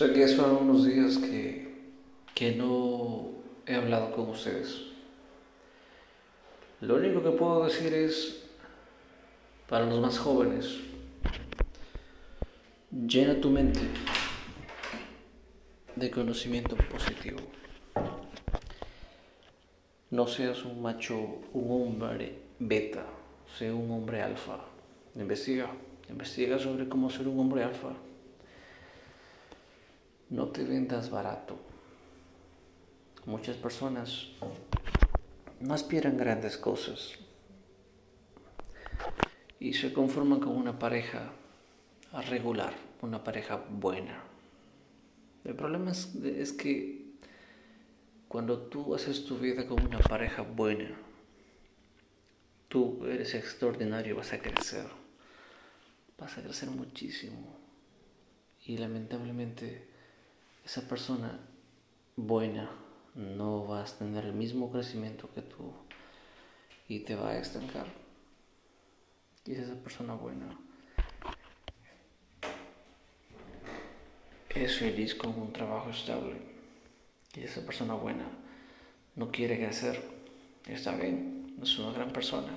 Sé que son unos días que, que no he hablado con ustedes. Lo único que puedo decir es, para los más jóvenes, llena tu mente de conocimiento positivo. No seas un macho, un hombre beta, sea un hombre alfa. Investiga, investiga sobre cómo ser un hombre alfa. No te vendas barato. Muchas personas no aspiran grandes cosas y se conforman con una pareja regular, una pareja buena. El problema es, es que cuando tú haces tu vida con una pareja buena, tú eres extraordinario, vas a crecer, vas a crecer muchísimo. Y lamentablemente esa persona buena no va a tener el mismo crecimiento que tú y te va a estancar. Y esa persona buena es feliz con un trabajo estable. Y esa persona buena no quiere crecer. Está bien, es una gran persona.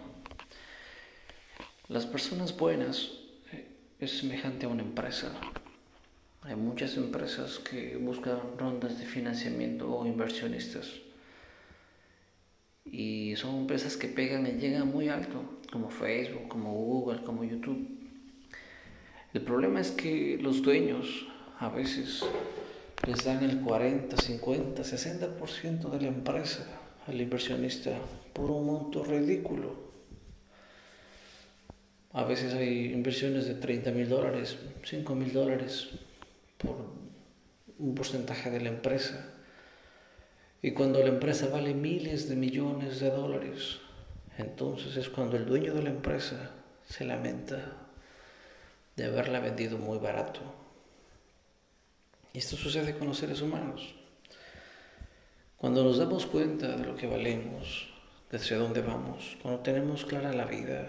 Las personas buenas eh, es semejante a una empresa. Hay muchas empresas que buscan rondas de financiamiento o inversionistas. Y son empresas que pegan y llegan muy alto, como Facebook, como Google, como YouTube. El problema es que los dueños a veces les dan el 40, 50, 60% de la empresa al inversionista por un monto ridículo. A veces hay inversiones de 30 mil dólares, 5 mil dólares un porcentaje de la empresa. Y cuando la empresa vale miles de millones de dólares, entonces es cuando el dueño de la empresa se lamenta de haberla vendido muy barato. Y esto sucede con los seres humanos. Cuando nos damos cuenta de lo que valemos, de hacia dónde vamos, cuando tenemos clara la vida,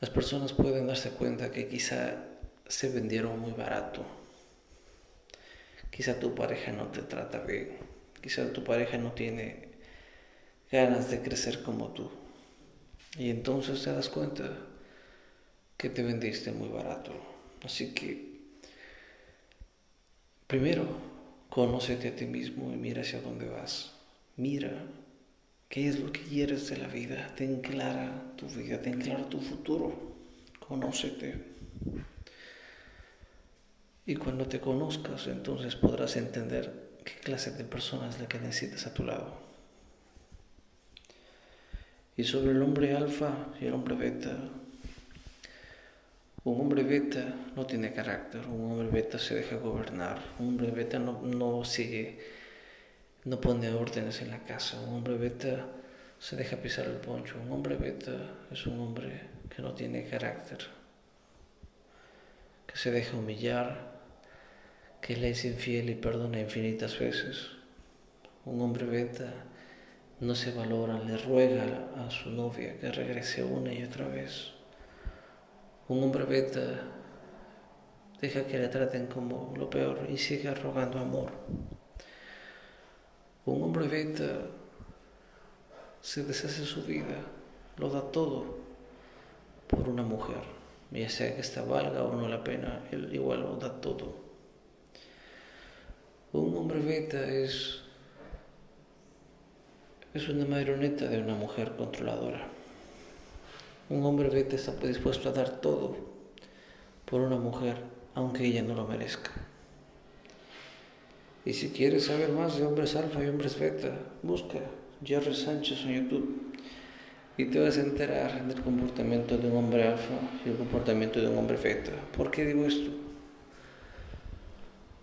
las personas pueden darse cuenta que quizá se vendieron muy barato. Quizá tu pareja no te trata bien. Quizá tu pareja no tiene ganas de crecer como tú. Y entonces te das cuenta que te vendiste muy barato. Así que, primero, conócete a ti mismo y mira hacia dónde vas. Mira qué es lo que quieres de la vida. Ten clara tu vida, ten claro tu futuro. Conócete. Y cuando te conozcas, entonces podrás entender qué clase de persona es la que necesitas a tu lado. Y sobre el hombre alfa y el hombre beta, un hombre beta no tiene carácter, un hombre beta se deja gobernar, un hombre beta no, no sigue, no pone órdenes en la casa, un hombre beta se deja pisar el poncho, un hombre beta es un hombre que no tiene carácter, que se deja humillar, que le es infiel y perdona infinitas veces. Un hombre beta no se valora, le ruega a su novia que regrese una y otra vez. Un hombre beta deja que le traten como lo peor y sigue rogando amor. Un hombre beta se deshace su vida, lo da todo por una mujer, ya sea que esta valga o no la pena, él igual da todo. Un hombre beta es, es una marioneta de una mujer controladora. Un hombre beta está dispuesto a dar todo por una mujer, aunque ella no lo merezca. Y si quieres saber más de hombres alfa y hombres beta, busca Jerry Sánchez en YouTube y te vas a enterar del comportamiento de un hombre alfa y el comportamiento de un hombre beta. ¿Por qué digo esto?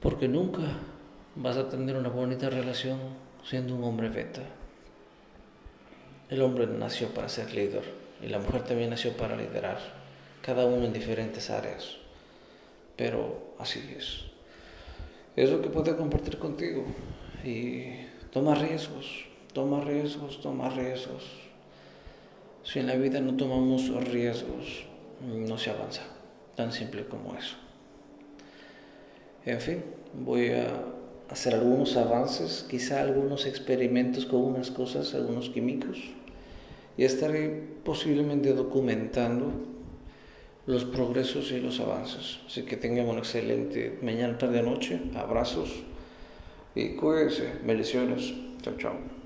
Porque nunca vas a tener una bonita relación siendo un hombre beta. El hombre nació para ser líder y la mujer también nació para liderar, cada uno en diferentes áreas. Pero así es. Es lo que puedo compartir contigo. Y toma riesgos, toma riesgos, toma riesgos. Si en la vida no tomamos riesgos, no se avanza. Tan simple como eso. En fin, voy a hacer algunos avances, quizá algunos experimentos con unas cosas, algunos químicos, y estaré posiblemente documentando los progresos y los avances. Así que tengan una excelente mañana, tarde, noche. Abrazos y cuídense. Bendiciones. Chao, chao.